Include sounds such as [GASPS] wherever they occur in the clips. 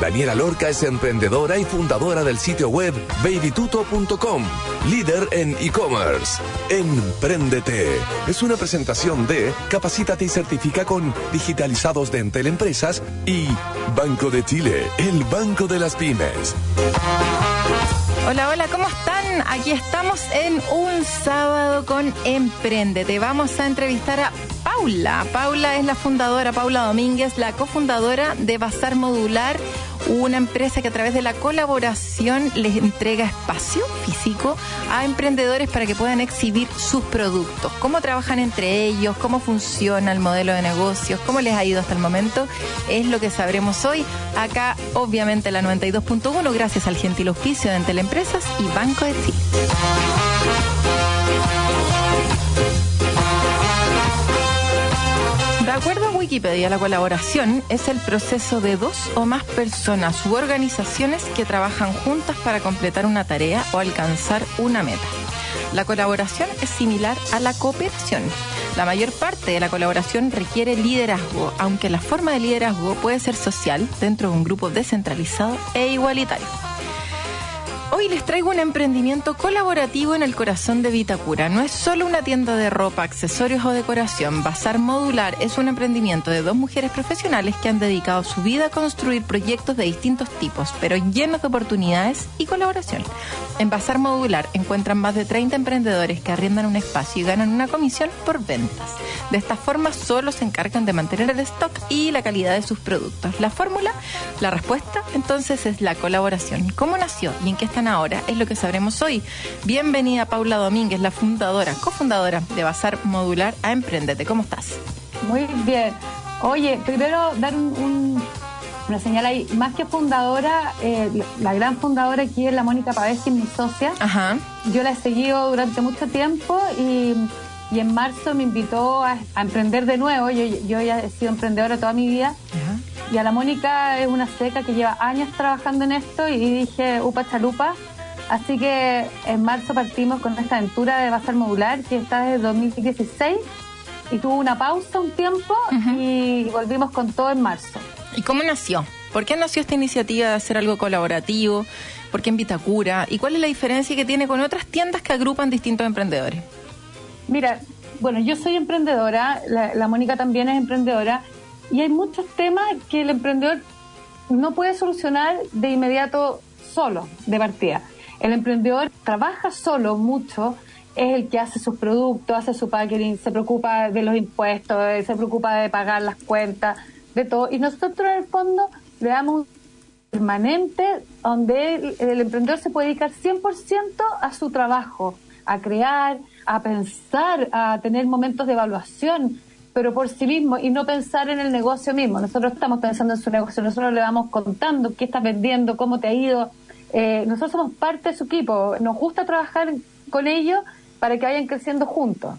Daniela Lorca es emprendedora y fundadora del sitio web babytuto.com, líder en e-commerce. Empréndete es una presentación de Capacítate y certifica con digitalizados de Entel Empresas y Banco de Chile, el banco de las pymes. Hola, hola, ¿cómo están? Aquí estamos en un sábado con Emprendete. Vamos a entrevistar a Paula. Paula es la fundadora, Paula Domínguez, la cofundadora de Bazar Modular, una empresa que a través de la colaboración les entrega espacio físico a emprendedores para que puedan exhibir sus productos. ¿Cómo trabajan entre ellos? ¿Cómo funciona el modelo de negocios? ¿Cómo les ha ido hasta el momento? Es lo que sabremos hoy. Acá, obviamente, la 92.1, gracias al gentil auspicio de Empresas y Banco de Chile. De acuerdo a Wikipedia, la colaboración es el proceso de dos o más personas u organizaciones que trabajan juntas para completar una tarea o alcanzar una meta. La colaboración es similar a la cooperación. La mayor parte de la colaboración requiere liderazgo, aunque la forma de liderazgo puede ser social dentro de un grupo descentralizado e igualitario. Hoy les traigo un emprendimiento colaborativo en el corazón de Vitacura. No es solo una tienda de ropa, accesorios o decoración. Bazar Modular es un emprendimiento de dos mujeres profesionales que han dedicado su vida a construir proyectos de distintos tipos, pero llenos de oportunidades y colaboración. En Bazar Modular encuentran más de 30 emprendedores que arriendan un espacio y ganan una comisión por ventas. De esta forma solo se encargan de mantener el stock y la calidad de sus productos. La fórmula, la respuesta, entonces es la colaboración. ¿Cómo nació y en qué ahora? Es lo que sabremos hoy. Bienvenida Paula Domínguez, la fundadora, cofundadora de Bazar Modular a Emprendete. ¿Cómo estás? Muy bien. Oye, primero dar un, un, una señal ahí. Más que fundadora, eh, la gran fundadora aquí es la Mónica Pavesi, mi socia. Ajá. Yo la he seguido durante mucho tiempo y, y en marzo me invitó a, a, emprender de nuevo. Yo, yo ya he sido emprendedora toda mi vida. Y a la Mónica es una seca que lleva años trabajando en esto y dije, upa chalupa. Así que en marzo partimos con esta aventura de Bazar Modular que está desde 2016 y tuvo una pausa un tiempo uh -huh. y volvimos con todo en marzo. ¿Y cómo nació? ¿Por qué nació esta iniciativa de hacer algo colaborativo? ¿Por qué en Vitacura? ¿Y cuál es la diferencia que tiene con otras tiendas que agrupan distintos emprendedores? Mira, bueno, yo soy emprendedora, la, la Mónica también es emprendedora y hay muchos temas que el emprendedor no puede solucionar de inmediato solo, de partida. El emprendedor trabaja solo mucho, es el que hace sus productos, hace su packaging, se preocupa de los impuestos, se preocupa de pagar las cuentas, de todo. Y nosotros en el fondo le damos un permanente donde el, el emprendedor se puede dedicar 100% a su trabajo, a crear, a pensar, a tener momentos de evaluación, pero por sí mismo y no pensar en el negocio mismo. Nosotros estamos pensando en su negocio, nosotros le vamos contando qué estás vendiendo, cómo te ha ido. Eh, nosotros somos parte de su equipo, nos gusta trabajar con ellos para que vayan creciendo juntos.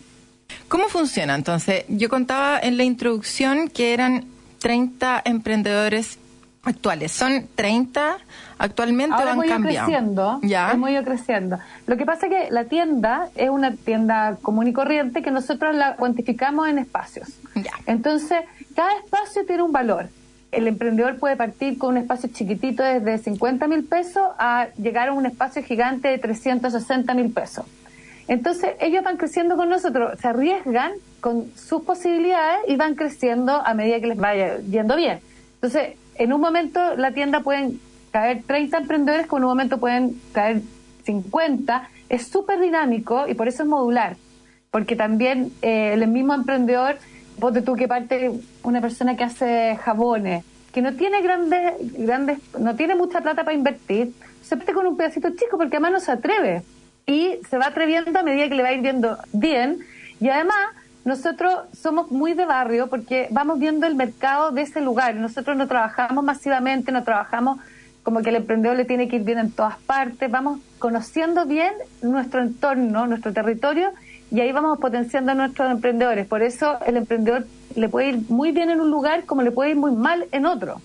¿Cómo funciona entonces? Yo contaba en la introducción que eran 30 emprendedores actuales. ¿Son 30 actualmente Ahora han hemos ido cambiado? creciendo, ¿Ya? hemos ido creciendo. Lo que pasa es que la tienda es una tienda común y corriente que nosotros la cuantificamos en espacios. Ya. Entonces, cada espacio tiene un valor. El emprendedor puede partir con un espacio chiquitito desde 50 mil pesos a llegar a un espacio gigante de 360 mil pesos. Entonces, ellos van creciendo con nosotros, se arriesgan con sus posibilidades y van creciendo a medida que les vaya yendo bien. Entonces, en un momento la tienda pueden caer 30 emprendedores, que en un momento pueden caer 50. Es súper dinámico y por eso es modular. Porque también eh, el mismo emprendedor, ponte tú que parte una persona que hace jabones, que no tiene grandes, grandes, no tiene mucha plata para invertir, se parte con un pedacito chico porque además no se atreve. Y se va atreviendo a medida que le va ir viendo bien. Y además, nosotros somos muy de barrio porque vamos viendo el mercado de ese lugar. Nosotros no trabajamos masivamente, no trabajamos como que el emprendedor le tiene que ir bien en todas partes. Vamos conociendo bien nuestro entorno, nuestro territorio y ahí vamos potenciando a nuestros emprendedores. Por eso el emprendedor le puede ir muy bien en un lugar como le puede ir muy mal en otro.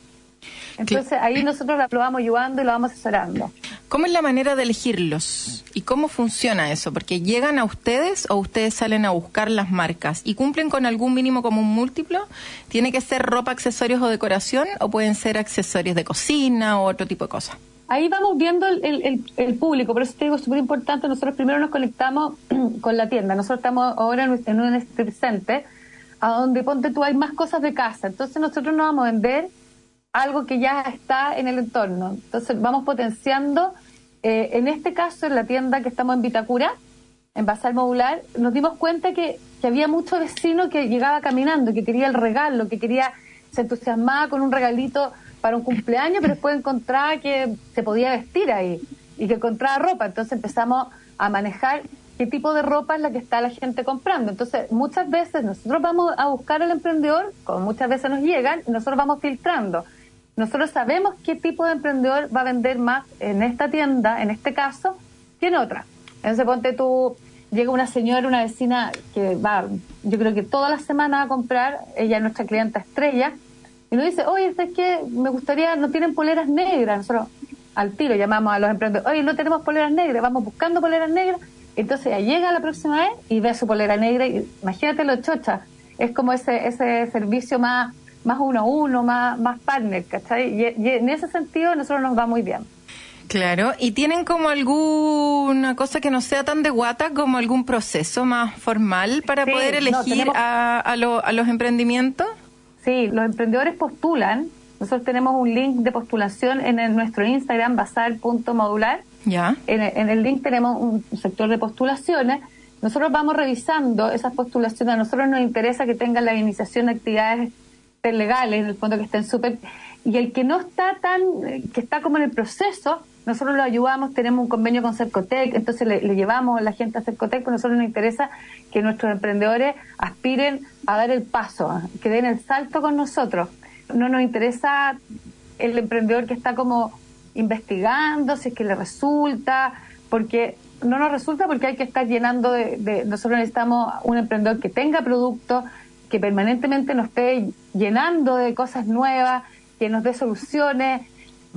Entonces ahí nosotros lo vamos ayudando y lo vamos asesorando. ¿Cómo es la manera de elegirlos? ¿Y cómo funciona eso? Porque llegan a ustedes o ustedes salen a buscar las marcas y cumplen con algún mínimo común múltiplo. ¿Tiene que ser ropa, accesorios o decoración o pueden ser accesorios de cocina o otro tipo de cosas? Ahí vamos viendo el, público, por eso te digo, es súper importante, nosotros primero nos conectamos [CLEARS THROAT] con la tienda, nosotros estamos ahora en un center, a donde ponte tú hay más cosas de casa, entonces nosotros nos vamos a vender algo que ya está en el entorno. Entonces vamos potenciando, eh, en este caso en la tienda que estamos en Vitacura, en Basal Modular, nos dimos cuenta que, que había mucho vecino que llegaba caminando, que quería el regalo, que quería, se entusiasmaba con un regalito para un cumpleaños, pero después encontraba que se podía vestir ahí y que encontraba ropa. Entonces empezamos a manejar qué tipo de ropa es la que está la gente comprando. Entonces, muchas veces nosotros vamos a buscar al emprendedor, como muchas veces nos llegan, y nosotros vamos filtrando nosotros sabemos qué tipo de emprendedor va a vender más en esta tienda, en este caso, que en otra. Entonces, ponte tú, llega una señora, una vecina que va, yo creo que toda la semana a comprar, ella es nuestra clienta estrella, y nos dice, oye, es que me gustaría, no tienen poleras negras. Nosotros al tiro llamamos a los emprendedores, oye, no tenemos poleras negras, vamos buscando poleras negras. Entonces ella llega la próxima vez y ve su polera negra y imagínate lo chocha. Es como ese, ese servicio más más uno a uno, más, más partner, ¿cachai? Y, en ese sentido nosotros nos va muy bien. Claro, ¿y tienen como alguna cosa que no sea tan de guata, como algún proceso más formal para poder elegir a, a, los emprendimientos? Sí, los emprendedores postulan. Nosotros tenemos un link de postulación en nuestro Instagram, basar.modular. Ya. En, en el link tenemos un sector de postulaciones. Nosotros vamos revisando esas postulaciones. A nosotros nos interesa que tengan la iniciación de actividades legales, en el fondo que estén súper... Y el que no está tan, que está como en el proceso, nosotros lo ayudamos, tenemos un convenio con Cercotec, entonces le, llevamos a la gente a Cercotec, porque a nosotros nos interesa que nuestros emprendedores aspiren a dar el paso, que den el salto con nosotros. No nos interesa el emprendedor que está como investigando, si es que le resulta, porque no nos resulta porque hay que estar llenando de, de nosotros necesitamos un emprendedor que tenga producto, que permanentemente nos esté llenando de cosas nuevas, que nos dé soluciones,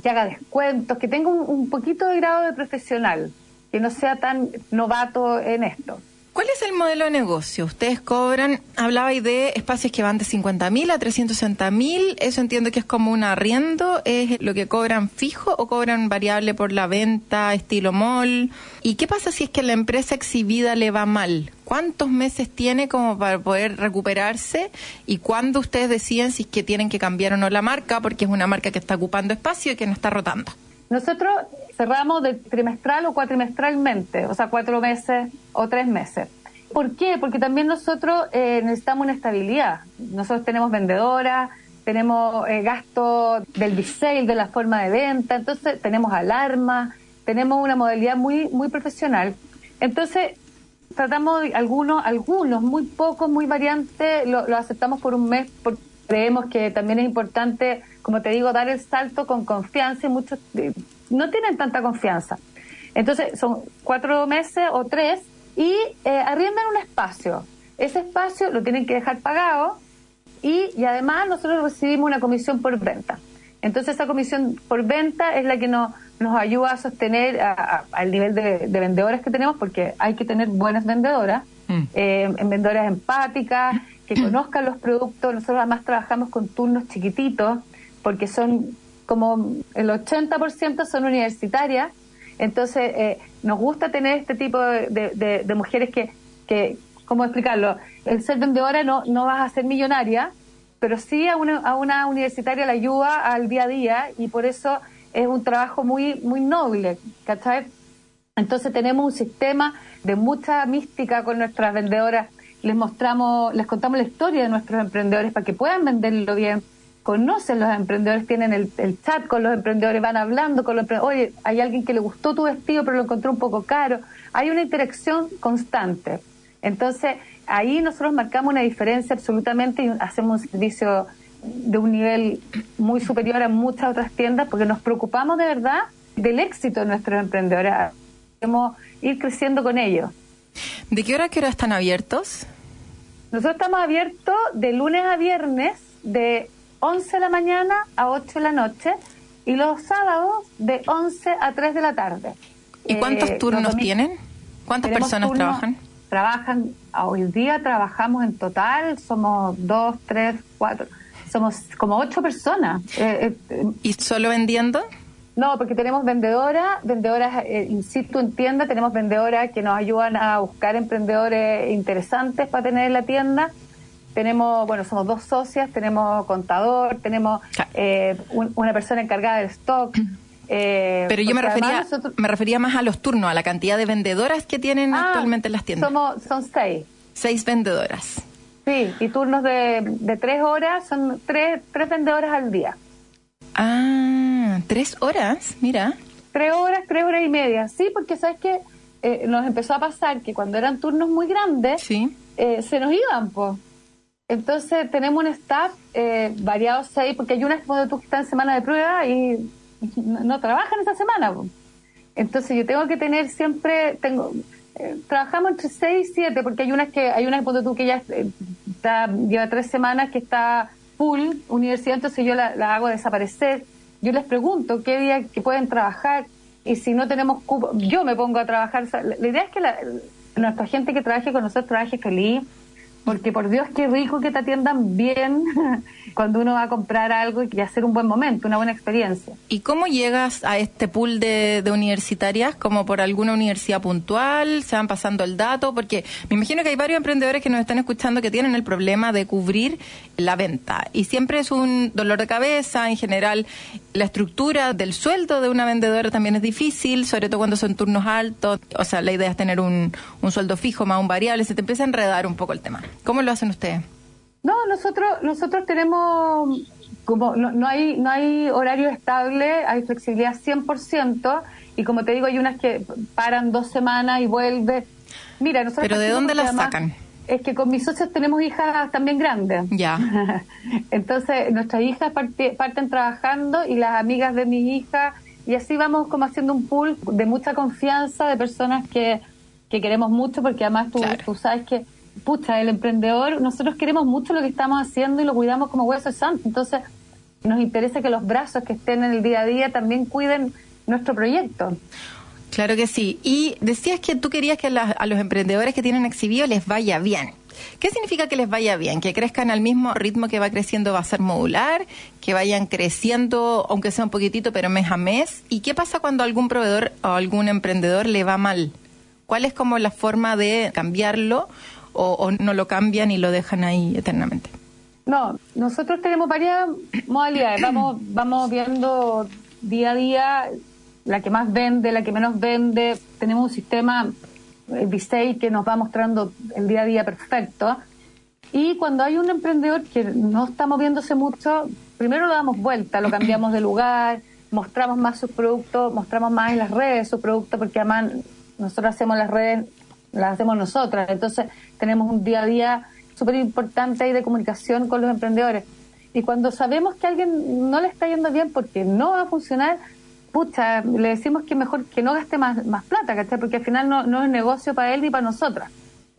que haga descuentos, que tenga un, poquito de grado de profesional, que no sea tan novato en esto. ¿Cuál es el modelo de negocio? Ustedes cobran, hablabais de espacios que van de 50 mil a 360 mil, eso entiendo que es como un arriendo, ¿es lo que cobran fijo o cobran variable por la venta, estilo mall? ¿Y qué pasa si es que la empresa exhibida le va mal? ¿Cuántos meses tiene como para poder recuperarse? ¿Y cuándo ustedes deciden si es que tienen que cambiar o no la marca? Porque es una marca que está ocupando espacio y que no está rotando. Nosotros cerramos de trimestral o cuatrimestralmente, o sea, cuatro meses o tres meses. ¿Por qué? Porque también nosotros eh, necesitamos una estabilidad. Nosotros tenemos vendedoras, tenemos eh, gasto del resale, de la forma de venta, entonces tenemos alarma, tenemos una modalidad muy muy profesional. Entonces, tratamos algunos, algunos, muy pocos, muy variantes, lo, lo aceptamos por un mes porque creemos que también es importante como te digo, dar el salto con confianza y muchos no tienen tanta confianza. Entonces son cuatro meses o tres y eh, arriendan un espacio. Ese espacio lo tienen que dejar pagado y, y además nosotros recibimos una comisión por venta. Entonces esa comisión por venta es la que nos, nos ayuda a sostener al nivel de, de, vendedores que tenemos, porque hay que tener buenas vendedoras, mm. eh, vendedoras empáticas, que conozcan los productos. Nosotros además trabajamos con turnos chiquititos, porque son como el 80% son universitarias, entonces eh, nos gusta tener este tipo de, de, mujeres que, que, ¿cómo explicarlo? El ser vendedora no, no vas a ser millonaria, pero sí a una, a una universitaria la ayuda al día a día y por eso es un trabajo muy, muy noble, ¿cachai? Entonces tenemos un sistema de mucha mística con nuestras vendedoras, les mostramos, les contamos la historia de nuestros emprendedores para que puedan venderlo bien, conocen los emprendedores, tienen el, chat con los emprendedores, van hablando con los emprendedores, oye, hay alguien que le gustó tu vestido pero lo encontró un poco caro. Hay una interacción constante. Entonces, ahí nosotros marcamos una diferencia absolutamente y hacemos un servicio de un nivel muy superior a muchas otras tiendas porque nos preocupamos de verdad del éxito de nuestros emprendedores. Queremos ir creciendo con ellos. ¿De qué hora a qué hora están abiertos? Nosotros estamos abiertos de lunes a viernes de 11 de la mañana a 8 de la noche y los sábados de 11 a 3 de la tarde. ¿Y cuántos Eh, turnos tienen? ¿Cuántas personas turnos- trabajan? Trabajan, hoy día trabajamos en total, somos dos, tres, cuatro, somos como ocho personas. Eh, eh, ¿Y solo vendiendo? no, porque tenemos vendedoras, vendedoras eh, in situ en tienda, tenemos vendedoras que nos ayudan a buscar emprendedores interesantes para tener en la tienda. Tenemos, bueno, somos dos socias, tenemos contador, tenemos eh, un- una persona encargada del stock. eh, Pero yo me refería, nosotros- me refería más a los turnos, a la cantidad de vendedoras que tienen Ah, actualmente en las tiendas. Somos, son seis. Seis vendedoras. Sí, y turnos de, de tres horas, son tres, tres vendedoras al día. Ah, tres horas, mira. Tres horas, tres horas y media. Sí, porque sabes que nos empezó a pasar que cuando eran turnos muy grandes, Sí. eh, se nos iban, pues. Entonces tenemos un staff eh, variado seis, porque hay unas como tú que están en semana de prueba y no, no trabajan esa semana. po. Entonces yo tengo que tener siempre, tengo trabajamos entre seis y siete, porque hay unas que hay unas ponte tú que ya eh, está, lleva tres semanas que está full universidad, entonces yo la, la hago desaparecer. Yo les pregunto qué día que pueden trabajar y si no tenemos cupo, yo me pongo a trabajar. La, la idea es que la, nuestra gente que trabaje con nosotros trabaje feliz, porque por Dios qué rico que te atiendan bien [LAUGHS] cuando uno va a comprar algo y hacer un buen momento, una buena experiencia. ¿Y cómo llegas a este pool de, de universitarias? ¿Como por alguna universidad puntual? ¿Se van pasando el dato? Porque me imagino que hay varios emprendedores que nos están escuchando que tienen el problema de cubrir la venta. Y siempre es un dolor de cabeza. En general, la estructura del sueldo de una vendedora también es difícil, sobre todo cuando son turnos altos. O sea, la idea es tener un, un sueldo fijo más un variable. Se te empieza a enredar un poco el tema. ¿Cómo lo hacen ustedes? No, nosotros nosotros tenemos como no, no hay no hay horario estable, hay flexibilidad 100% y como te digo hay unas que paran dos semanas y vuelve. Mira, nosotros ¿Pero de dónde las además sacan? Es que con mis socios tenemos hijas también grandes. Ya. [LAUGHS] Entonces, nuestras hijas parten trabajando y las amigas de mis hijas, y así vamos como haciendo un pool de mucha confianza de personas que, que queremos mucho, porque además tú, Claro. tú sabes que, pucha, el emprendedor, nosotros queremos mucho lo que estamos haciendo y lo cuidamos como hueso santo. Entonces, nos interesa que los brazos que estén en el día a día también cuiden nuestro proyecto. Claro que sí. Y decías que tú querías que a los emprendedores que tienen exhibido les vaya bien. ¿Qué significa que les vaya bien? ¿Que crezcan al mismo ritmo que va creciendo va a ser modular? ¿Que vayan creciendo, aunque sea un poquitito, pero mes a mes? ¿Y qué pasa cuando algún proveedor o algún emprendedor le va mal? ¿Cuál es como la forma de cambiarlo o, o no lo cambian y lo dejan ahí eternamente? No, nosotros tenemos varias modalidades. Vamos, vamos viendo día a día la que más vende, la que menos vende. Tenemos un sistema el B6 que nos va mostrando el día a día perfecto. Y cuando hay un emprendedor que no está moviéndose mucho, primero lo damos vuelta, lo cambiamos de lugar, mostramos más sus productos, mostramos más en las redes sus productos, porque además nosotros hacemos las redes, las hacemos nosotras. Entonces tenemos un día a día súper importante ahí de comunicación con los emprendedores. Y cuando sabemos que a alguien no le está yendo bien porque no va a funcionar, pucha, le decimos que mejor que no gaste más, más plata, ¿cachai? Porque al final no, es negocio para él ni para nosotras.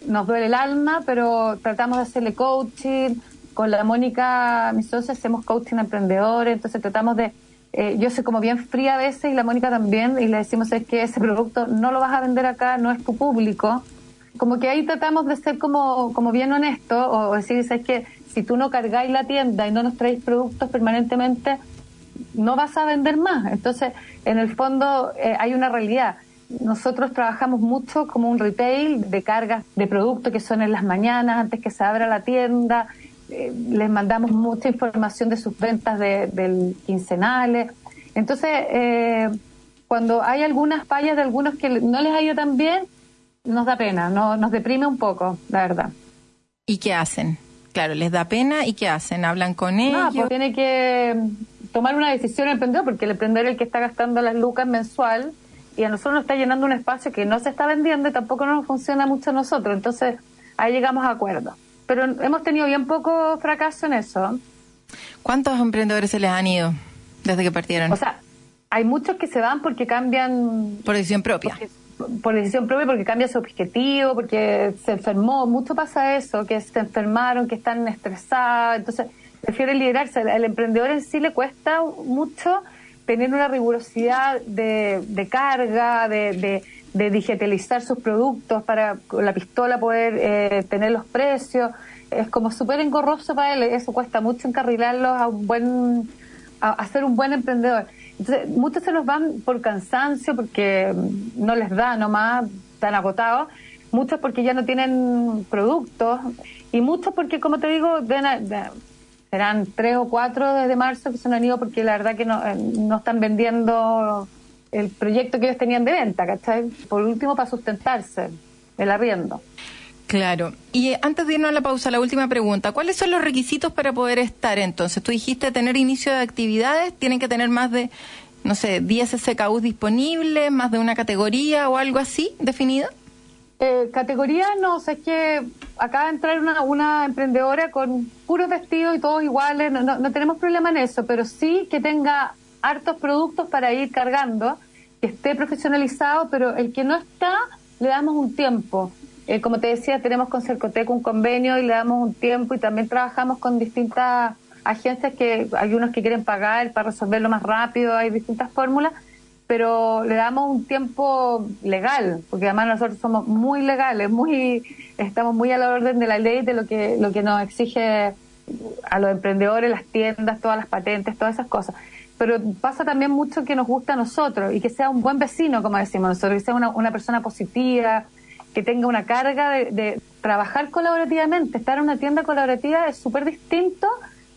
Nos duele el alma, pero tratamos de hacerle coaching. Con la Mónica, mi socia, hacemos coaching a emprendedores, entonces tratamos de... eh, yo soy como bien fría a veces y la Mónica también, y le decimos es que ese producto no lo vas a vender acá, no es tu público. Como que ahí tratamos de ser como, como bien honesto o, o decir, es que si tú no cargáis la tienda y no nos traéis productos permanentemente, no vas a vender más. Entonces, en el fondo eh, hay una realidad. Nosotros trabajamos mucho como un retail de cargas de productos que son en las mañanas, antes que se abra la tienda. Eh, les mandamos mucha información de sus ventas de, del quincenales. Entonces, eh, cuando hay algunas fallas de algunos que no les ha ido tan bien, nos da pena, no, nos deprime un poco, la verdad. ¿Y qué hacen? Claro, les da pena y ¿qué hacen? ¿Hablan con ellos? No, pues tiene que tomar una decisión el emprendedor, porque el emprendedor es el que está gastando las lucas mensual y a nosotros nos está llenando un espacio que no se está vendiendo y tampoco nos funciona mucho a nosotros. Entonces, ahí llegamos a acuerdo. Pero hemos tenido bien poco fracaso en eso. ¿Cuántos emprendedores se les han ido desde que partieron? O sea, hay muchos que se van porque cambian por decisión propia. porque- por decisión propia, porque cambia su objetivo, porque se enfermó. Mucho pasa eso, que se enfermaron, que están estresados. Entonces, prefieren liderarse. Al emprendedor en sí le cuesta mucho tener una rigurosidad de, de carga, de, de, digitalizar sus productos para con la pistola poder eh, tener los precios. Es como súper engorroso para él, eso cuesta mucho encarrilarlos a un buen, a, ser un buen emprendedor. Entonces, muchos se nos van por cansancio, porque no les da nomás, están agotados, muchos porque ya no tienen productos, y muchos porque, como te digo, serán tres o cuatro desde marzo que se han ido porque la verdad que no, eh, no están vendiendo el proyecto que ellos tenían de venta, ¿cachai? Por último, para sustentarse, el arriendo. Claro. Y antes de irnos a la pausa, la última pregunta. ¿Cuáles son los requisitos para poder estar entonces? Tú dijiste tener inicio de actividades, tienen que tener más de, no sé, 10 SKUs disponibles, más de una categoría o algo así definido. Eh, categoría no, o sea, es que acaba de entrar una, una emprendedora con puros vestidos y todos iguales, no, no tenemos problema en eso, pero sí que tenga hartos productos para ir cargando, que esté profesionalizado, pero el que no está, le damos un tiempo. Eh, como te decía, tenemos con Cercotec un convenio y le damos un tiempo y también trabajamos con distintas agencias que hay unos que quieren pagar para resolverlo más rápido, hay distintas fórmulas, pero le damos un tiempo legal, porque además nosotros somos muy legales, muy estamos muy a la orden de la ley de lo que lo que nos exige a los emprendedores, las tiendas, todas las patentes, todas esas cosas. Pero pasa también mucho que nos gusta a nosotros y que sea un buen vecino, como decimos nosotros, que sea una, una persona positiva, que tenga una carga de, trabajar colaborativamente. Estar en una tienda colaborativa es súper distinto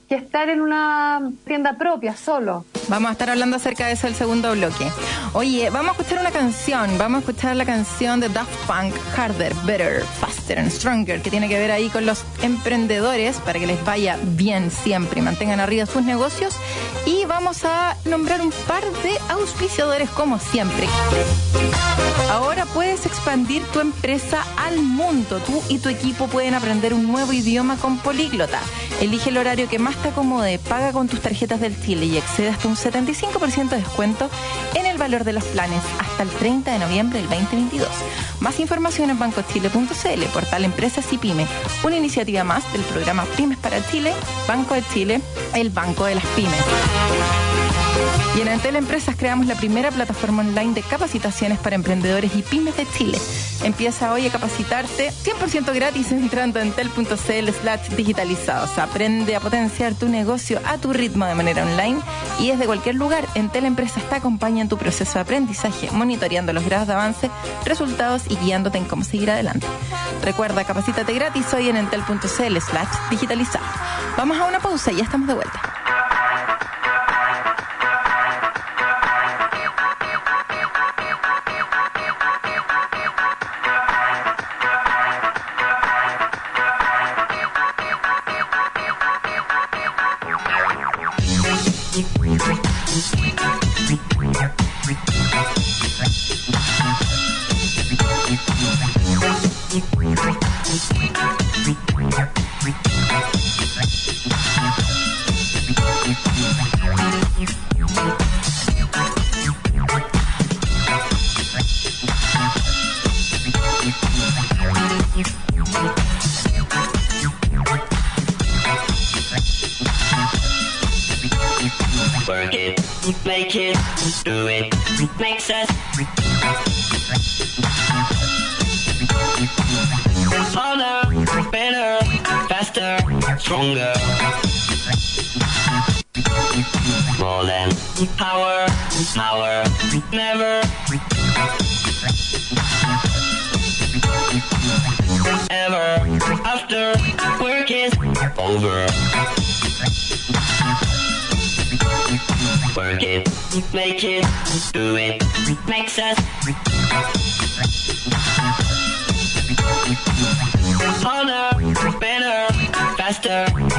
que estar en una tienda propia, solo. Vamos a estar hablando acerca de eso el segundo bloque. Oye, vamos a escuchar una canción. Vamos a escuchar la canción de Daft Punk, Harder, Better, Faster and Stronger, que tiene que ver ahí con los emprendedores para que les vaya bien siempre y mantengan arriba sus negocios. Y vamos a nombrar un par de auspiciadores como siempre. Ahora puedes expandir tu empresa al mundo. Tú y tu equipo pueden aprender un nuevo idioma con Políglota. Elige el horario que más te acomode, paga con tus tarjetas del Chile y accede hasta un 75% de descuento en el valor de los planes hasta el 30 de noviembre del 2022. Más información en bancochile.cl, portal Empresas y Pyme, una iniciativa más del programa Pymes para Chile, Banco de Chile, el Banco de las Pymes. Y en Entel Empresas creamos la primera plataforma online de capacitaciones para emprendedores y pymes de Chile. Empieza hoy a capacitarte 100% gratis entrando en entel.cl slash digitalizados. Aprende a potenciar tu negocio a tu ritmo de manera online y desde cualquier lugar. Entel Empresas te acompaña en tu proceso de aprendizaje, monitoreando los grados de avance, resultados y guiándote en cómo seguir adelante. Recuerda, capacítate gratis hoy en entel.cl slash digitalizado. Vamos a una pausa y ya estamos de vuelta.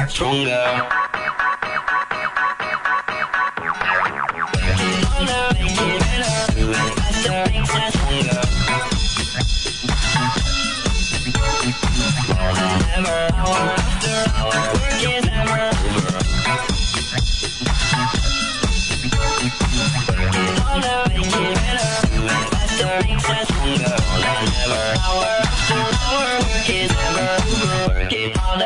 stronger. Hour after work is never it better, us stronger ever. After work is never it all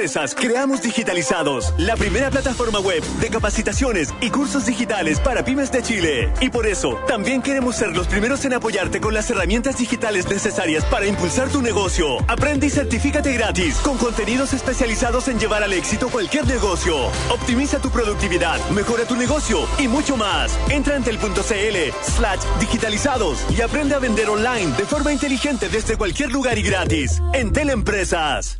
Empresas creamos Digitalizados, la primera plataforma web de capacitaciones y cursos digitales para pymes de Chile. Y por eso, también queremos ser los primeros en apoyarte con las herramientas digitales necesarias para impulsar tu negocio. Aprende y certifícate gratis con contenidos especializados en llevar al éxito cualquier negocio. Optimiza tu productividad, mejora tu negocio y mucho más. Entra en entel.cl slash digitalizados y aprende a vender online de forma inteligente desde cualquier lugar y gratis. Entel Empresas.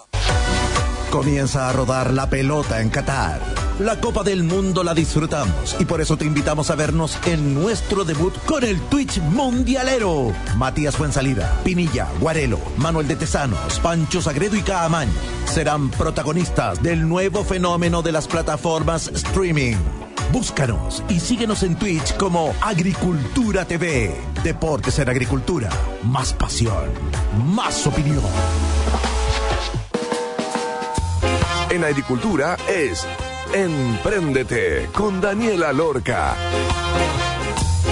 Comienza a rodar la pelota en Qatar. La Copa del Mundo la disfrutamos y por eso te invitamos a vernos en nuestro debut con el Twitch Mundialero. Matías Fuensalida, Pinilla, Guarelo, Manuel de Tesanos, Pancho Sagredo y Caamaño serán protagonistas del nuevo fenómeno de las plataformas streaming. Búscanos y síguenos en Twitch como Agricultura TV. Deportes en Agricultura. Más pasión. Más opinión. En agricultura es Empréndete con Daniela Lorca.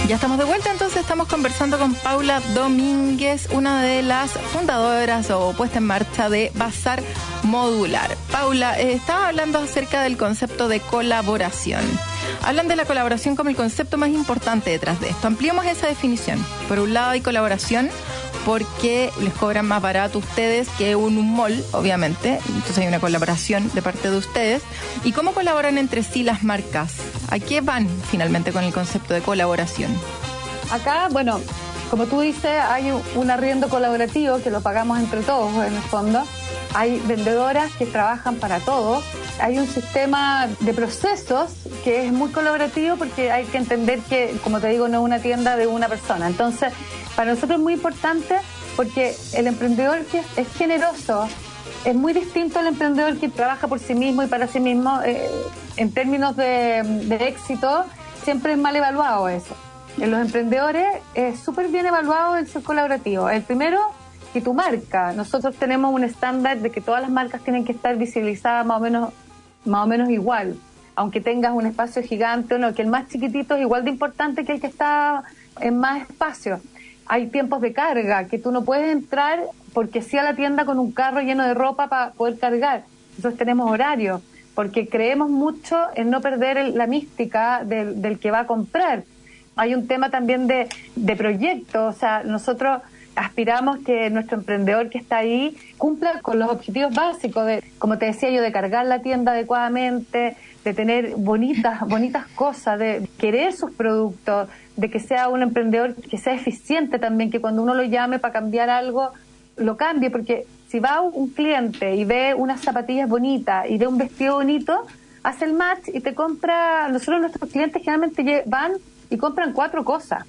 Ya estamos de vuelta, entonces estamos conversando con Paula Domínguez, una de las fundadoras o puesta en marcha de Bazar Modular. Paula, eh, estaba hablando acerca del concepto de colaboración. Hablan de la colaboración como el concepto más importante detrás de esto. Ampliemos esa definición. Por un lado hay colaboración porque les cobran más barato ustedes que un, un mall, obviamente. Entonces hay una colaboración de parte de ustedes. ¿Y cómo colaboran entre sí las marcas? ¿A qué van finalmente con el concepto de colaboración? Acá, bueno, como tú dices, hay un- un arriendo colaborativo que lo pagamos entre todos en el fondo. Hay vendedoras que trabajan para todos. Hay un sistema de procesos que es muy colaborativo porque hay que entender que, como te digo, no es una tienda de una persona. Entonces, para nosotros es muy importante porque el emprendedor que es generoso es muy distinto al emprendedor que trabaja por sí mismo y para sí mismo. eh, en términos de, de éxito, siempre es mal evaluado eso. En los emprendedores es súper bien evaluado el ser colaborativo. El primero, que tu marca. Nosotros tenemos un estándar de que todas las marcas tienen que estar visibilizadas más o menos, más o menos igual. Aunque tengas un espacio gigante o no, que el más chiquitito es igual de importante que el que está en más espacio. Hay tiempos de carga, que tú no puedes entrar porque sí a la tienda con un carro lleno de ropa para poder cargar. Nosotros tenemos horario, porque creemos mucho en no perder el- la mística del, que va a comprar hay un tema también de, de proyecto, o sea, nosotros aspiramos que nuestro emprendedor que está ahí cumpla con los objetivos básicos de, como te decía yo, de cargar la tienda adecuadamente, de tener bonitas, [LAUGHS] bonitas cosas, de querer sus productos, de que sea un emprendedor que sea eficiente también, que cuando uno lo llame para cambiar algo, lo cambie, porque si va un cliente y ve unas zapatillas bonitas y ve un vestido bonito, hace el match y te compra, nosotros nuestros clientes generalmente van y compran cuatro cosas,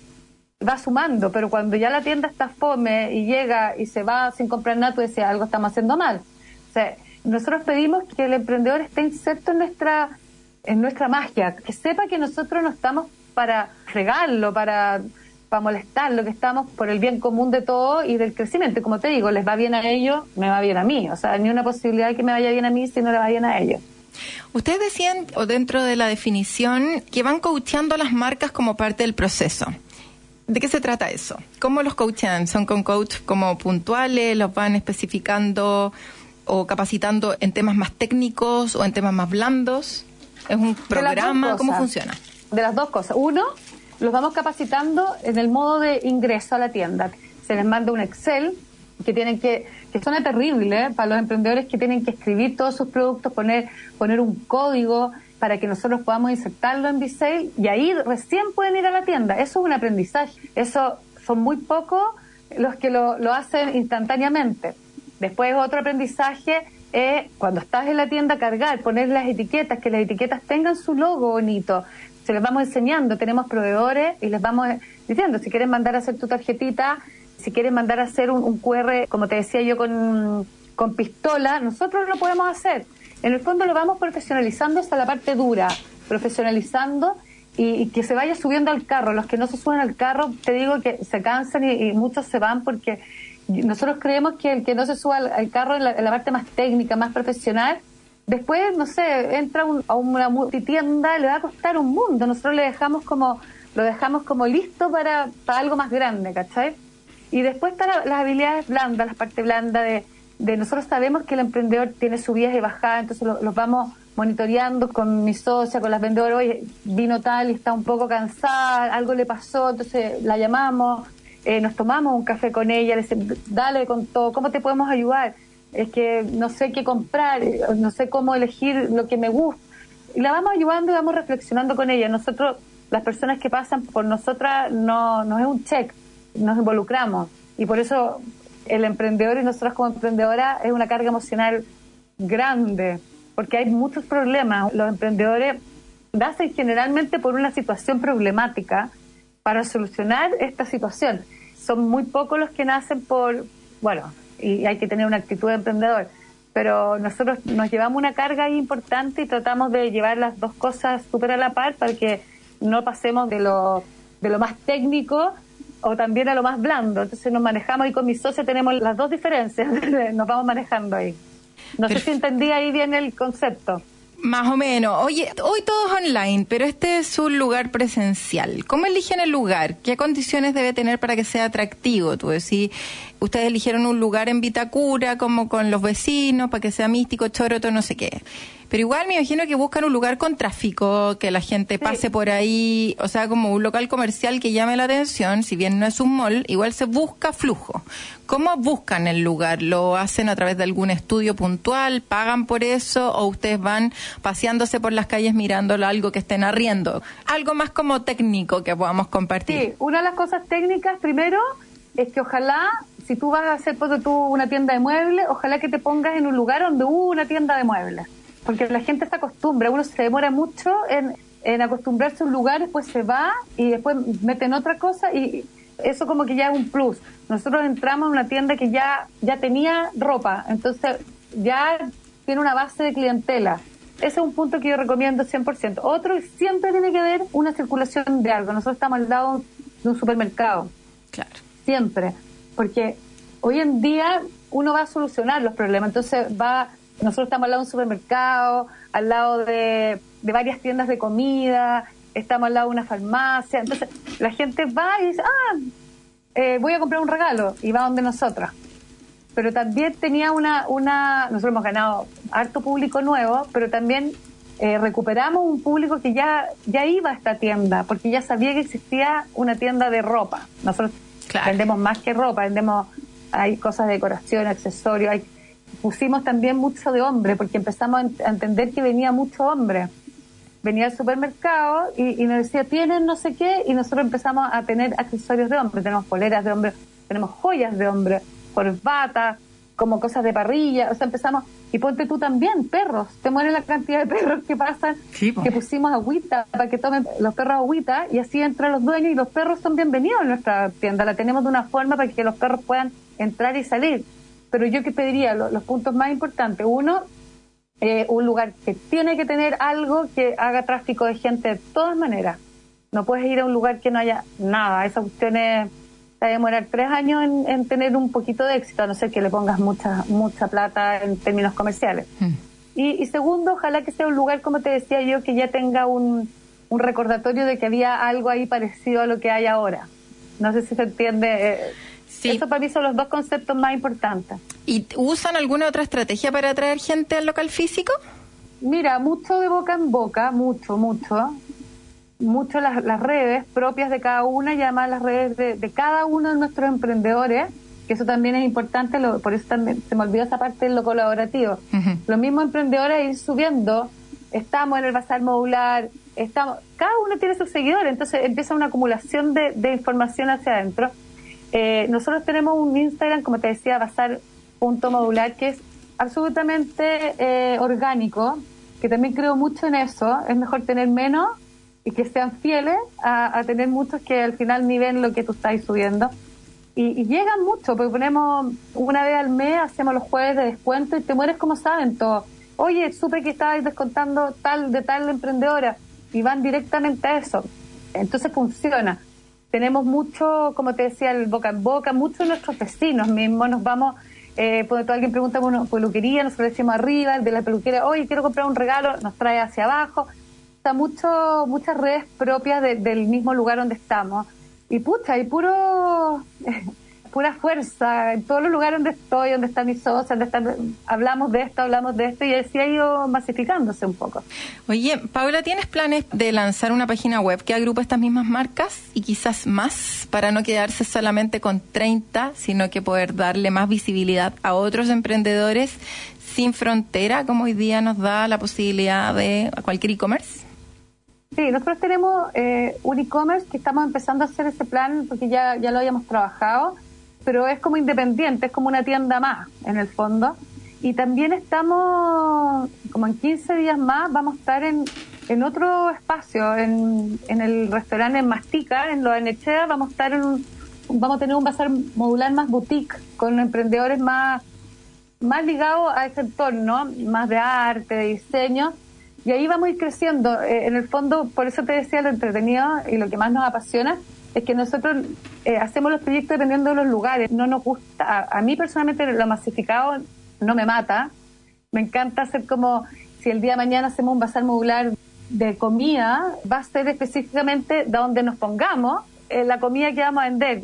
va sumando, pero cuando ya la tienda está fome y llega y se va sin comprar nada, tú dices, algo estamos haciendo mal. O sea, nosotros pedimos que el emprendedor esté inserto en nuestra, en nuestra magia, que sepa que nosotros no estamos para fregarlo, para, para molestarlo, que estamos por el bien común de todo y del crecimiento. Como te digo, les va bien a ellos, me va bien a mí. O sea, ni una posibilidad de que me vaya bien a mí si no le va bien a ellos. Ustedes decían, o dentro de la definición, que van coacheando las marcas como parte del proceso. ¿De qué se trata eso? ¿Cómo los coachean? ¿Son con coach como puntuales? ¿Los van especificando o capacitando en temas más técnicos o en temas más blandos? ¿Es un programa? ¿Cómo funciona? De las dos cosas. Uno, los vamos capacitando en el modo de ingreso a la tienda. Se les manda un Excel que tienen que, que suena terrible ¿eh? para los emprendedores que tienen que escribir todos sus productos, poner, poner un código para que nosotros podamos insertarlo en Bisale y ahí recién pueden ir a la tienda. Eso es un aprendizaje. Eso son muy pocos los que lo, lo hacen instantáneamente. Después otro aprendizaje es cuando estás en la tienda cargar, poner las etiquetas, que las etiquetas tengan su logo bonito. Se les vamos enseñando, tenemos proveedores y les vamos diciendo, si quieren mandar a hacer tu tarjetita, si quieren mandar a hacer un, un QR, como te decía yo, con, con pistola, nosotros lo podemos hacer. En el fondo lo vamos profesionalizando hasta la parte dura, profesionalizando y, que se vaya subiendo al carro. Los que no se suben al carro, te digo que se cansan y, muchos se van porque nosotros creemos que el que no se suba al, carro en la, en la parte más técnica, más profesional, después, no sé, entra un- a una multitienda, le va a costar un mundo. Nosotros le dejamos como, lo dejamos como listo para, para algo más grande, ¿cachai? Y después están la- las habilidades blandas, la parte blanda de, de nosotros sabemos que el emprendedor tiene subidas y bajadas, entonces lo- los vamos monitoreando con mi socia, con las vendedoras, oye, vino tal y está un poco cansada, algo le pasó, entonces la llamamos, eh, nos tomamos un café con ella, le decimos, dale con todo, ¿cómo te podemos ayudar? Es que no sé qué comprar, no sé cómo elegir lo que me gusta. Y la vamos ayudando y vamos reflexionando con ella. Nosotros, las personas que pasan por nosotras, no, no es un check, nos involucramos. Y por eso el emprendedor y nosotros como emprendedoras es una carga emocional grande, porque hay muchos problemas. Los emprendedores nacen generalmente por una situación problemática para solucionar esta situación. Son muy pocos los que nacen por, bueno, y hay que tener una actitud de emprendedor, pero nosotros nos llevamos una carga importante y tratamos de llevar las dos cosas súper a la par para que no pasemos de lo, de lo más técnico o también a lo más blando. Entonces nos manejamos y con mi socio tenemos las dos diferencias, [LAUGHS] nos vamos manejando ahí. No sé si entendí ahí bien el concepto. Más o menos. Oye, hoy todo es online, pero este es un lugar presencial. ¿Cómo eligen el lugar? ¿Qué condiciones debe tener para que sea atractivo? Tú decís, ustedes eligieron un lugar en Vitacura, como con los vecinos, para que sea místico, choroto, no sé qué. Pero igual me imagino que buscan un lugar con tráfico, que la gente pase por ahí, o sea, como un local comercial que llame la atención, si bien no es un mall, igual se busca flujo. ¿Cómo buscan el lugar? ¿Lo hacen a través de algún estudio puntual? ¿Pagan por eso? ¿O ustedes van paseándose por las calles mirándolo algo que estén arriendo? Algo más como técnico que podamos compartir. Sí, una de las cosas técnicas primero es que ojalá, si tú vas a hacer ponte tú una tienda de muebles, ojalá que te pongas en un lugar donde hubo una tienda de muebles. Porque la gente se acostumbra, uno se demora mucho en, en acostumbrarse a un lugar, después se va y después meten otra cosa y eso como que ya es un plus. Nosotros entramos en una tienda que ya, ya tenía ropa, entonces ya tiene una base de clientela. Ese es un punto que yo recomiendo 100%. Otro, siempre tiene que haber una circulación de algo. Nosotros estamos al lado de un supermercado Claro. siempre, porque hoy en día uno va a solucionar los problemas, entonces va, nosotros estamos al lado de un supermercado, al lado de, de varias tiendas de comida, estamos al lado de una farmacia, entonces la gente va y dice, ah, eh, voy a comprar un regalo, y va donde nosotras. Pero también tenía una, una, nosotros hemos ganado harto público nuevo, pero también eh, recuperamos un público que ya, ya iba a esta tienda, porque ya sabía que existía una tienda de ropa. Nosotros Claro. vendemos más que ropa, vendemos, hay cosas de decoración, accesorios, hay, pusimos también mucho de hombre, porque empezamos a ent- a entender que venía mucho hombre. venía al supermercado y, y nos decía, tienen no sé qué, y nosotros empezamos a tener accesorios de hombre, tenemos poleras de hombre, tenemos joyas de hombre, corbatas, como cosas de parrilla, o sea, empezamos, y ponte tú también, perros, te mueren la cantidad de perros que pasan, Sí, que pusimos agüita para que tomen los perros agüita, y así entran los dueños y los perros son bienvenidos en nuestra tienda, la tenemos de una forma para que los perros puedan entrar y salir. Pero yo que pediría lo- los puntos más importantes, uno, eh, un lugar que tiene que tener algo que haga tráfico de gente de todas maneras. No puedes ir a un lugar que no haya nada. Esa cuestión es, te va a demorar tres años en, en tener un poquito de éxito, a no ser que le pongas mucha, mucha plata en términos comerciales. Mm. Y, y segundo, ojalá que sea un lugar, como te decía yo, que ya tenga un, un recordatorio de que había algo ahí parecido a lo que hay ahora. No sé si se entiende. eh, Sí. Eso para mí son los dos conceptos más importantes. ¿Y usan alguna otra estrategia para atraer gente al local físico? Mira, mucho de boca en boca, mucho, mucho. Mucho las, las redes propias de cada una y además las redes de, de cada uno de nuestros emprendedores, que eso también es importante, lo- por eso también se me olvidó esa parte de lo colaborativo. Ujú. Los mismos emprendedores ir subiendo, estamos en el bazar modular, estamos, cada uno tiene sus seguidores, entonces empieza una acumulación de, de información hacia adentro. Eh, nosotros tenemos un Instagram, como te decía, bazar.modular, que es absolutamente eh, orgánico, que también creo mucho en eso. Es mejor tener menos y que sean fieles a, a tener muchos que al final ni ven lo que tú estás subiendo. Y, y llegan mucho, porque ponemos una vez al mes, hacemos los jueves de descuento y te mueres como saben todo. Oye, supe que estabais descontando tal de tal emprendedora y van directamente a eso. Entonces funciona. Tenemos mucho, como te decía, el boca en boca, muchos de nuestros vecinos mismos nos vamos, eh, cuando alguien pregunta por una peluquería, nosotros decimos arriba, el de la peluquería, oye, quiero comprar un regalo, nos trae hacia abajo. O sea, mucho, muchas redes propias de- del mismo lugar donde estamos. Y pucha, y puro, pura fuerza en todos los lugares donde estoy, donde está mi socia, donde están, hablamos de esto, hablamos de esto, y así ha ido masificándose un poco. Oye, Paula, ¿tienes planes de lanzar una página web que agrupe estas mismas marcas y quizás más para no quedarse solamente con 30, sino que poder darle más visibilidad a otros emprendedores sin frontera, como hoy día nos da la posibilidad de cualquier e-commerce? Sí, nosotros tenemos eh, un e-commerce que estamos empezando a hacer ese plan porque ya, ya lo habíamos trabajado, pero es como independiente, es como una tienda más en el fondo. Y también estamos, como en 15 días más, vamos a estar en, en otro espacio, en, en el restaurante en Mastica, en Lo Anechea, vamos a estar en un, vamos a tener un bazar modular más boutique, con emprendedores más, más ligados a ese entorno, más de arte, de diseño, y ahí vamos a ir creciendo. Eh, en el fondo, por eso te decía lo entretenido y lo que más nos apasiona es que nosotros eh, hacemos los proyectos dependiendo de los lugares. No nos gusta, a, a mí personalmente lo masificado no me mata. Me encanta hacer como, si el día de mañana hacemos un bazar modular de comida, va a ser específicamente de donde nos pongamos eh, la comida que vamos a vender.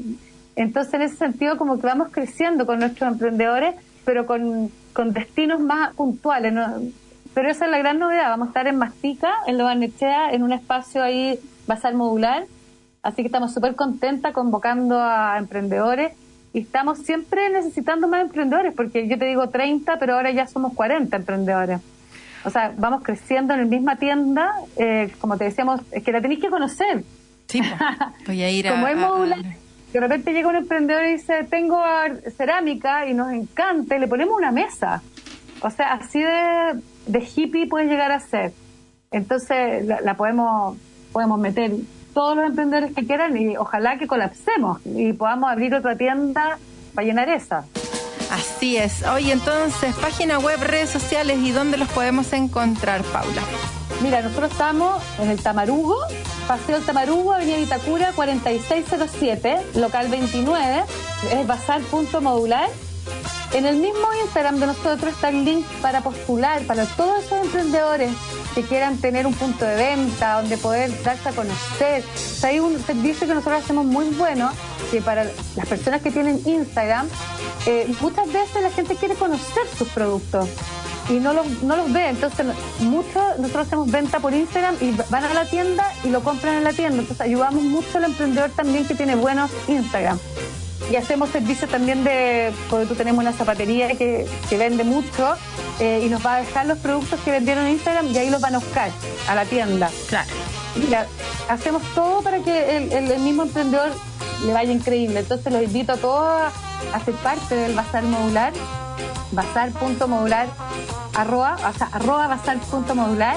Entonces, en ese sentido, como que vamos creciendo con nuestros emprendedores, pero con, con destinos más puntuales. ¿no? Pero esa es la gran novedad. Vamos a estar en Mastica, en Lo Barnechea, en un espacio ahí basal modular. Así que estamos súper contentas convocando a emprendedores y estamos siempre necesitando más emprendedores, porque yo te digo 30, pero ahora ya somos 40 emprendedores. O sea, vamos creciendo en la misma tienda, eh, como te decíamos, es que la tenéis que conocer. Sí, [LAUGHS] voy a ir a... Como es a- de repente llega un emprendedor y dice, tengo cerámica y nos encanta y le ponemos una mesa. O sea, así de, de hippie puede llegar a ser. Entonces la, la podemos, podemos meter todos los emprendedores que quieran y ojalá que colapsemos y podamos abrir otra tienda para llenar esa. Así es. Oye, entonces, página web, redes sociales y dónde los podemos encontrar, Paula. Mira, nosotros estamos en el Tamarugo, Paseo Tamarugo, Avenida Vitacura, 4607, local 29, es bazar.modular. En el mismo Instagram de nosotros está el link para postular para todos esos emprendedores que quieran tener un punto de venta, donde poder darse a conocer. O sea, hay un servicio que nosotros hacemos muy bueno, que para las personas que tienen Instagram, eh, muchas veces la gente quiere conocer sus productos y no los, no los ve. Entonces, mucho, nosotros hacemos venta por Instagram y van a la tienda y lo compran en la tienda. Entonces, ayudamos mucho al emprendedor también que tiene buenos Instagram. Y hacemos servicios también de, porque tú tenemos una zapatería que, que vende mucho eh, y nos va a dejar los productos que vendieron en Instagram y ahí los van a buscar a la tienda. Claro. Mira, hacemos todo para que el, el- el mismo emprendedor le vaya increíble. Entonces los invito a todos a, a ser parte del Bazar Modular, bazar.modular, arroba, o sea, arroba bazar.modular.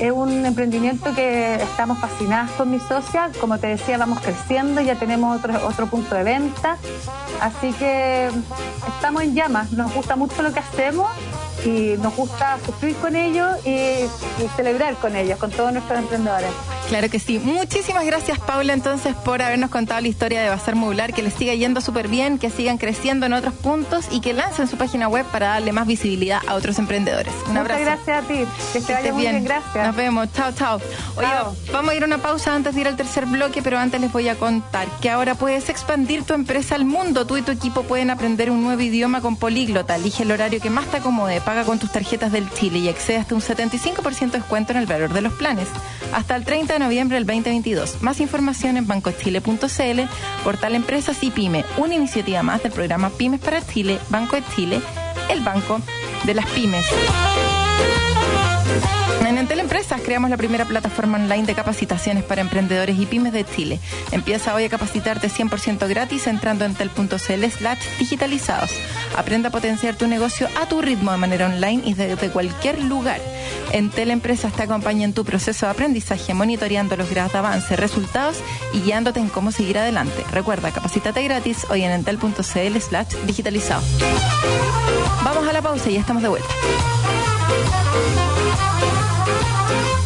Es un emprendimiento que estamos fascinadas con mi socia. Como te decía, vamos creciendo, ya tenemos otro, otro punto de venta. Así que estamos en llamas. Nos gusta mucho lo que hacemos y nos gusta sufrir con ellos y, y celebrar con ellos, con todos nuestros emprendedores. Claro que sí. Muchísimas gracias, Paula, entonces, por habernos contado la historia de Bazar Modular, que les siga yendo súper bien, que sigan creciendo en otros puntos y que lancen su página web para darle más visibilidad a otros emprendedores. Un Muchas abrazo. gracias a ti. Que te vaya bien. Gracias. Nos vemos. Chao, chao. Oye, Chao. vamos a ir a una pausa antes de ir al tercer bloque, pero antes les voy a contar que ahora puedes expandir tu empresa al mundo. Tú y tu equipo pueden aprender un nuevo idioma con Políglota. Elige el horario que más te acomode, paga con tus tarjetas del Chile y accede hasta un 75% de descuento en el valor de los planes. Hasta el 30 de noviembre del 2022. Más información en bancochile.cl, portal Empresas y Pyme, una iniciativa más del programa Pymes para Chile, Banco de Chile, el banco de las pymes. En Entel Empresas creamos la primera plataforma online de capacitaciones para emprendedores y pymes de Chile. Empieza hoy a capacitarte 100% gratis entrando en entel.cl slash digitalizados. Aprende a potenciar tu negocio a tu ritmo de manera online y desde cualquier lugar. Entel Empresas te acompaña en tu proceso de aprendizaje, monitoreando los grados de avance, resultados y guiándote en cómo seguir adelante. Recuerda, capacítate gratis hoy en entel.cl slash digitalizados. Vamos a la pausa y ya estamos de vuelta. Thank you.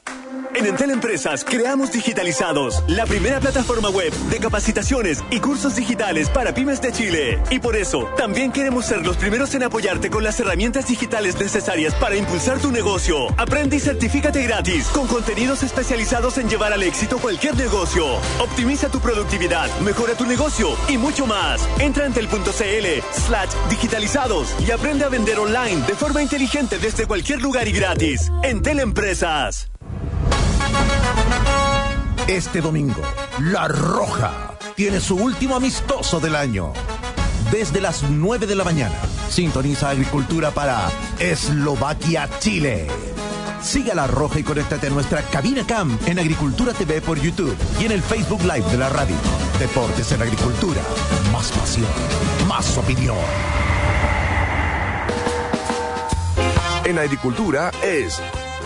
En Entel Empresas creamos Digitalizados, la primera plataforma web de capacitaciones y cursos digitales para pymes de Chile. Y por eso, también queremos ser los primeros en apoyarte con las herramientas digitales necesarias para impulsar tu negocio. Aprende y certifícate gratis con contenidos especializados en llevar al éxito cualquier negocio. Optimiza tu productividad, mejora tu negocio y mucho más. Entra en tel.cl slash digitalizados y aprende a vender online de forma inteligente desde cualquier lugar y gratis. Entel Empresas. Este domingo, La Roja tiene su último amistoso del año. Desde las 9 de la mañana, sintoniza Agricultura para Eslovaquia, Chile. Sigue a La Roja y conéctate a nuestra cabina cam en Agricultura TV por YouTube y en el Facebook Live de la radio. Deportes en Agricultura. Más pasión, más opinión. En agricultura es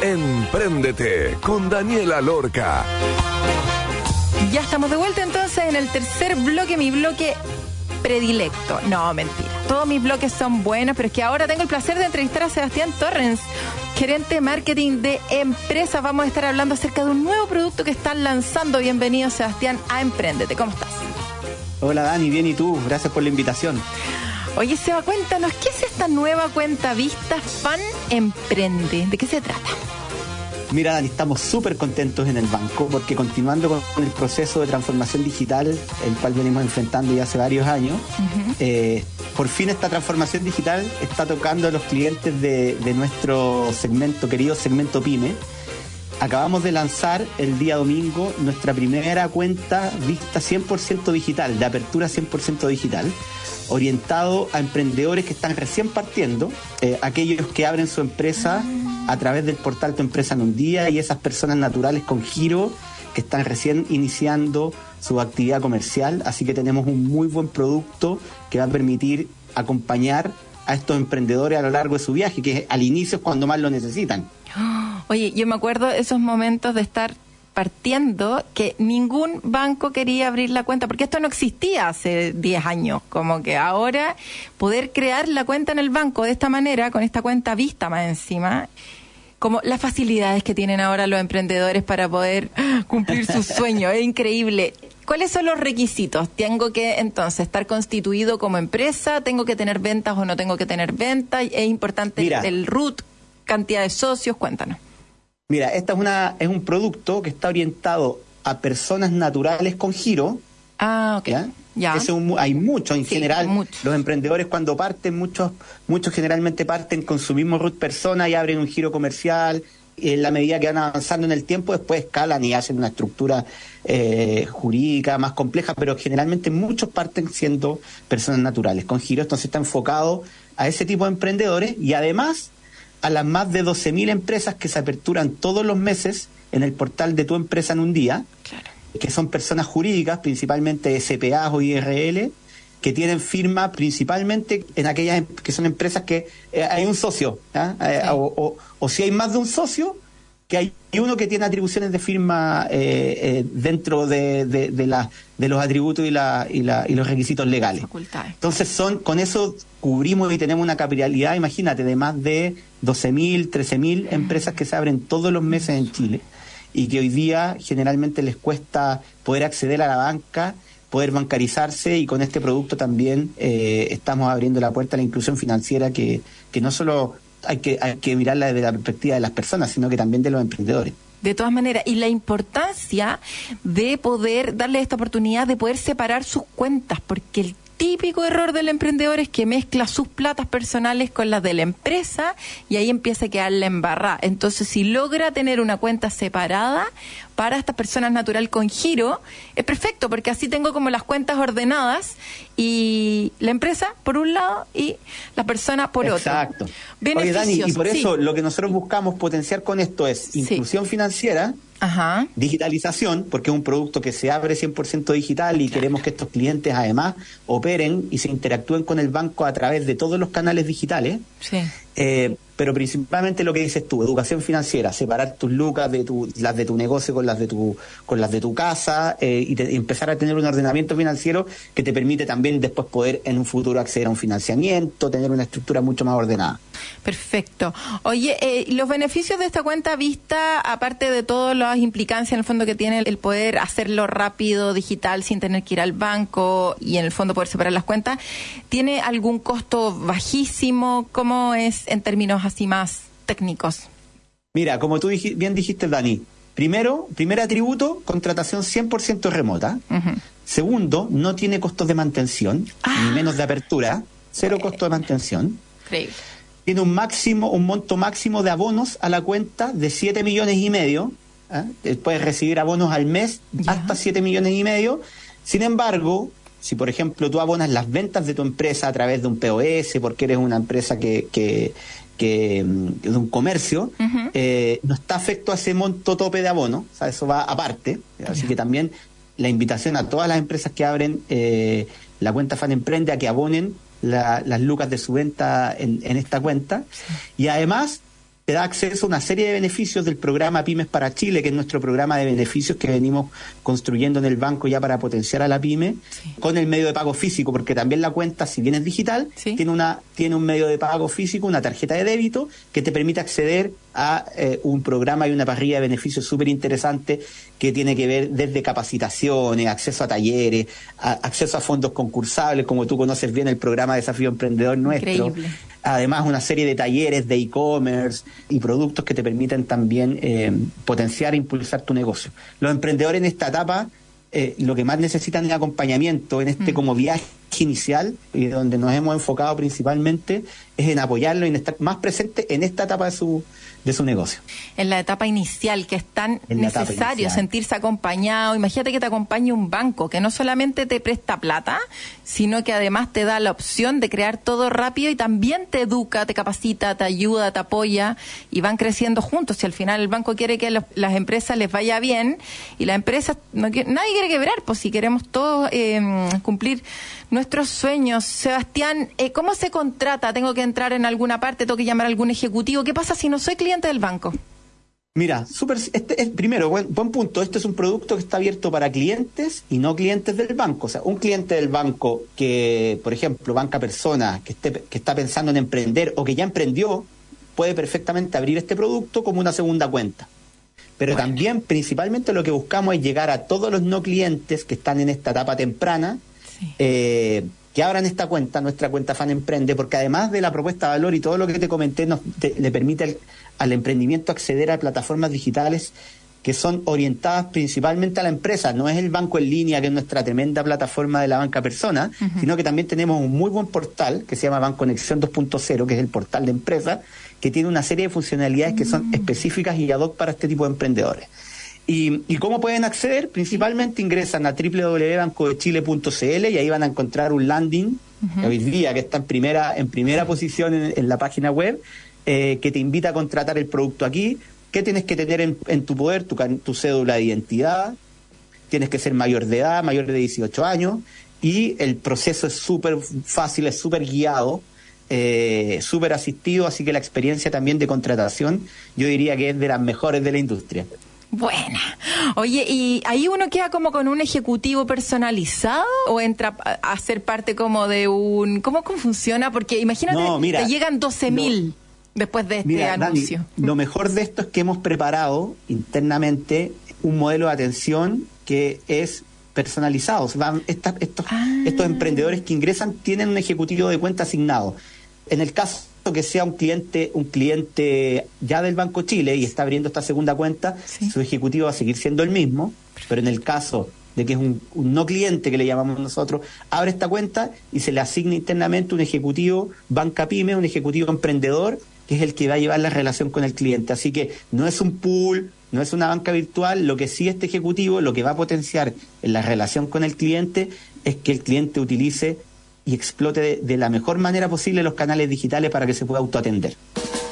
Empréndete con Daniela Lorca. Ya estamos de vuelta entonces en el tercer bloque, mi bloque predilecto. No, mentira. Todos mis bloques son buenos, pero es que ahora tengo el placer de entrevistar a Sebastián Torrens, gerente de marketing de empresas. Vamos a estar hablando acerca de un nuevo producto que están lanzando. Bienvenido, Sebastián, a Emprendete. ¿Cómo estás? Hola Dani, bien y tú, gracias por la invitación. Oye, Seba, cuéntanos, ¿qué es esta nueva cuenta vista Fan Emprende? ¿De qué se trata? Mira Dani, estamos súper contentos en el banco porque continuando con el proceso de transformación digital, el cual venimos enfrentando ya hace varios años, eh, por fin esta transformación digital está tocando a los clientes de, de nuestro segmento, querido segmento PyME. Acabamos de lanzar el día domingo nuestra primera cuenta vista 100% digital, de apertura 100% digital, orientado a emprendedores que están recién partiendo, eh, aquellos que abren su empresa a través del portal Tu Empresa en un día y esas personas naturales con giro que están recién iniciando su actividad comercial. Así que tenemos un muy buen producto que va a permitir acompañar a estos emprendedores a lo largo de su viaje, que al inicio es cuando más lo necesitan. Oye, yo me acuerdo esos momentos de estar partiendo que ningún banco quería abrir la cuenta, porque esto no existía hace 10 años, como que ahora poder crear la cuenta en el banco de esta manera, con esta cuenta vista más encima, como las facilidades que tienen ahora los emprendedores para poder [GASPS] cumplir sus [LAUGHS] sueños, es increíble. ¿Cuáles son los requisitos? ¿Tengo que entonces estar constituido como empresa? ¿Tengo que tener ventas o no tengo que tener ventas? ¿Es importante Mira. el RUT? ¿Cantidad de socios? Cuéntanos. Mira, esta es, una, es un producto que está orientado a personas naturales con giro. Ah, ok. ¿ya? Ya. Un hay muchos en Sí, general. Los emprendedores cuando parten, muchos, muchos generalmente parten con su mismo root persona y abren un giro comercial. Y en la medida que van avanzando en el tiempo, después escalan y hacen una estructura eh, jurídica más compleja, pero generalmente muchos parten siendo personas naturales con giro. Entonces está enfocado a ese tipo de emprendedores y además a las más de 12.000 empresas que se aperturan todos los meses en el portal de tu empresa en un día Claro. que son personas jurídicas, principalmente SPA o IRL, que tienen firma principalmente en aquellas em- que son empresas que eh, hay un socio, ¿ah? Eh, Sí. o, o- o si hay más de un socio, que hay uno que tiene atribuciones de firma eh, eh, dentro de, de, de la- de los atributos y, la, y, la- y los requisitos legales. Facultades. Entonces son con eso cubrimos y tenemos una capitalidad, imagínate, de más de 12.000, 13.000 empresas que se abren todos los meses en Chile y que hoy día generalmente les cuesta poder acceder a la banca, poder bancarizarse y con este producto también eh, estamos abriendo la puerta a la inclusión financiera que, que no solo hay que, hay que mirarla desde la perspectiva de las personas, sino que también de los emprendedores. De todas maneras, y la importancia de poder darle esta oportunidad de poder separar sus cuentas, porque el típico error del emprendedor es que mezcla sus platas personales con las de la empresa y ahí empieza a quedar la embarrada. Entonces, si logra tener una cuenta separada para estas personas natural con giro, es perfecto, porque así tengo como las cuentas ordenadas y la empresa por un lado y la persona por otro. Exacto. Oye. Dani, y por sí. eso lo que nosotros buscamos potenciar con esto es Sí. inclusión financiera, Ajá. digitalización, porque es un producto que se abre 100% digital y queremos que estos clientes además operen y se interactúen con el banco a través de todos los canales digitales. Sí. Eh, pero principalmente lo que dices tú, educación financiera, separar tus lucas de tu, las de tu negocio con las de tu, con las de tu casa eh, y, te- empezar a tener un ordenamiento financiero que te permite también después poder en un futuro acceder a un financiamiento, tener una estructura mucho más ordenada. Perfecto. Oye, eh, los beneficios de esta cuenta vista, aparte de todas las implicancias en el fondo que tiene el poder hacerlo rápido, digital, sin tener que ir al banco y en el fondo poder separar las cuentas, ¿tiene algún costo bajísimo? ¿Cómo es en términos así más técnicos? Mira, como tú bien dijiste, Dani, primero, primer atributo, contratación 100% remota. Segundo, no tiene costos de mantención, Ah. ni menos de apertura, cero costo de mantención. Increíble. Tiene un máximo, un monto máximo de abonos a la cuenta de 7 millones y medio. ¿ah? Eh, Puedes recibir abonos al mes hasta 7 millones y medio. Sin embargo, si por ejemplo tú abonas las ventas de tu empresa a través de un POS, porque eres una empresa que, que, que, mm, de un comercio, eh, no está afecto a ese monto tope de abono, o sea, eso va aparte. Así que también la invitación a todas las empresas que abren eh, la cuenta Fan Emprende a que abonen la- las lucas de su venta en, en esta cuenta. Y además te da acceso a una serie de beneficios del programa Pymes para Chile, que es nuestro programa de beneficios que venimos construyendo en el banco ya para potenciar a la pyme, Sí. con el medio de pago físico, porque también la cuenta, si bien es digital, Sí. tiene, una, tiene un medio de pago físico, una tarjeta de débito, que te permite acceder a eh, un programa y una parrilla de beneficios súper interesante que tiene que ver desde capacitaciones, acceso a talleres, a- acceso a fondos concursables, como tú conoces bien el programa Desafío Emprendedor nuestro. Increíble. Además, una serie de talleres de e-commerce y productos que te permiten también eh, potenciar e impulsar tu negocio. Los emprendedores en esta etapa eh, lo que más necesitan es acompañamiento en este Mm. como viaje inicial y donde nos hemos enfocado principalmente es en apoyarlo y en estar más presente en esta etapa de su, de su negocio. en la etapa inicial, que es tan necesario sentirse acompañado. Imagínate que te acompañe un banco que no solamente te presta plata, sino que además te da la opción de crear todo rápido y también te educa, te capacita, te ayuda, te apoya y van creciendo juntos. Si al final el banco quiere que los- las empresas les vaya bien y las empresas, no, nadie quiere quebrar, pues si queremos todos eh, cumplir nuestros sueños. Sebastián, eh, ¿cómo se contrata? ¿Tengo que entrar en alguna parte? ¿Tengo que llamar a algún ejecutivo? ¿Qué pasa si no soy cliente del banco? Mira, súper, este es, primero, buen, buen punto, este es un producto que está abierto para clientes y no clientes del banco. O sea, un cliente del banco que, por ejemplo, banca persona, que, esté, que está pensando en emprender o que ya emprendió, puede perfectamente abrir este producto como una segunda cuenta. pero también principalmente lo que buscamos es llegar a todos los no clientes que están en esta etapa temprana, eh, que abran esta cuenta, nuestra cuenta Fan Emprende, porque además de la propuesta de valor y todo lo que te comenté, nos, te- le permite al, al emprendimiento acceder a plataformas digitales que son orientadas principalmente a la empresa. No es el banco en línea, que es nuestra tremenda plataforma de la banca persona, sino que también tenemos un muy buen portal que se llama Banconexión 2.0, que es el portal de empresas, que tiene una serie de funcionalidades que son específicas y ad hoc para este tipo de emprendedores. ¿Y, y cómo pueden acceder? Principalmente ingresan a www.bancodechile.cl y ahí van a encontrar un landing que hoy día que está en primera, en primera posición en, en la página web, eh, que te invita a contratar el producto aquí. ¿Qué tienes que tener en, en tu poder? Tu, tu cédula de identidad, tienes que ser mayor de edad, mayor de 18 años, y el proceso es súper fácil, es súper guiado, eh, súper asistido, así que la experiencia también de contratación yo diría que es de las mejores de la industria. Buena. Oye, ¿y ahí uno queda como con un ejecutivo personalizado o entra a a ser parte como de un... ¿Cómo, cómo funciona? Porque imagínate, No, mira, te llegan 12 mil después de este Mira, Dani, anuncio. lo mejor de esto es que hemos preparado internamente un modelo de atención que es personalizado. O sea, van- estas- estos, Ah. estos emprendedores que ingresan tienen un ejecutivo de cuenta asignado. En el caso que sea un cliente, un cliente ya del Banco Chile y está abriendo esta segunda cuenta, Sí. su ejecutivo va a seguir siendo el mismo, pero en el caso de que es un, un no cliente que le llamamos nosotros, abre esta cuenta y se le asigna internamente un ejecutivo banca pyme, un ejecutivo emprendedor, que es el que va a llevar la relación con el cliente. Así que no es un pool, no es una banca virtual, lo que sí este ejecutivo, lo que va a potenciar en la relación con el cliente es que el cliente utilice y explote de, la mejor manera posible los canales digitales para que se pueda autoatender.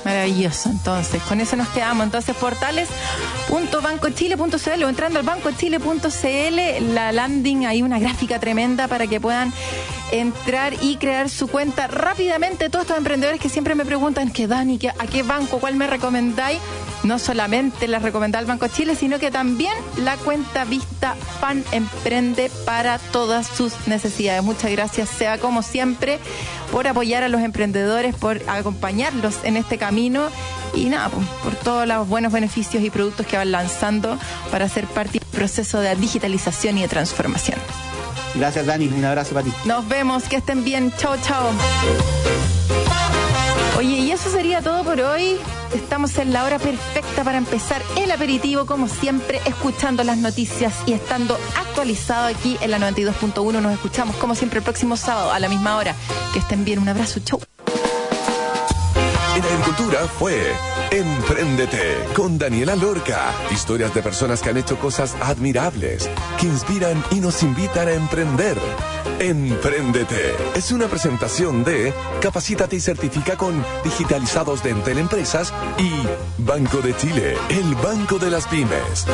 Maravilloso, entonces, con eso nos quedamos. Entonces, portales.bancochile.cl o entrando al bancochile.cl, la landing, hay una gráfica tremenda para que puedan entrar y crear su cuenta rápidamente. Todos estos emprendedores que siempre me preguntan que Dani, ¿qué- ¿a qué banco, cuál me recomendáis? No solamente les recomendar el Banco Chile, sino que también la cuenta Vista Fan Emprende para todas sus necesidades. Muchas gracias, Sea, como siempre, por apoyar a los emprendedores, por acompañarlos en este camino y nada, pues, por todos los buenos beneficios y productos que van lanzando para ser parte del proceso de digitalización y de transformación. Gracias Dani, un abrazo para ti. Nos vemos, que estén bien. Chao, chao. Oye, y eso sería todo por hoy. Estamos en la hora perfecta para empezar el aperitivo, como siempre, escuchando las noticias y estando actualizado aquí en la 92.1. Nos escuchamos, como siempre, el próximo sábado a la misma hora. Que estén bien. Un abrazo. Chau. En Agricultura fue Empréndete con Daniela Lorca. Historias de personas que han hecho cosas admirables, que inspiran y nos invitan a emprender. Empréndete es una presentación de Capacítate y certifica con digitalizados de Entel Empresas y Banco de Chile, el banco de las pymes.